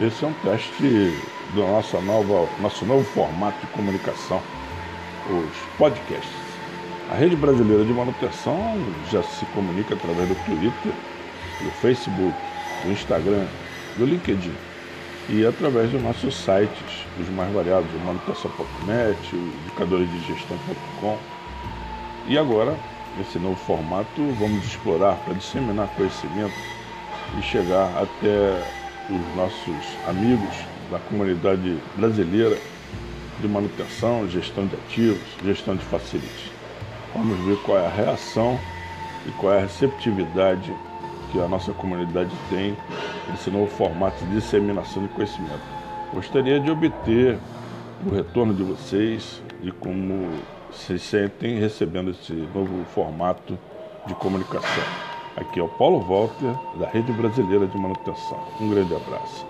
Esse é um teste do nosso novo, nosso novo formato de comunicação, os podcasts. A Rede Brasileira de Manutenção já se comunica através do Twitter, do Facebook, do Instagram, do LinkedIn e através dos nossos sites, os mais variados, o manutenção.net, o indicadores de gestão.com. E agora, nesse novo formato, vamos explorar para disseminar conhecimento e chegar até os nossos amigos da comunidade brasileira de manutenção, gestão de ativos, gestão de facilities. Vamos ver qual é a reação e qual é a receptividade que a nossa comunidade tem nesse novo formato de disseminação de conhecimento. Gostaria de obter o retorno de vocês de como se sentem recebendo esse novo formato de comunicação. Aqui é o Paulo Walter, da Rede Brasileira de Manutenção. Um grande abraço.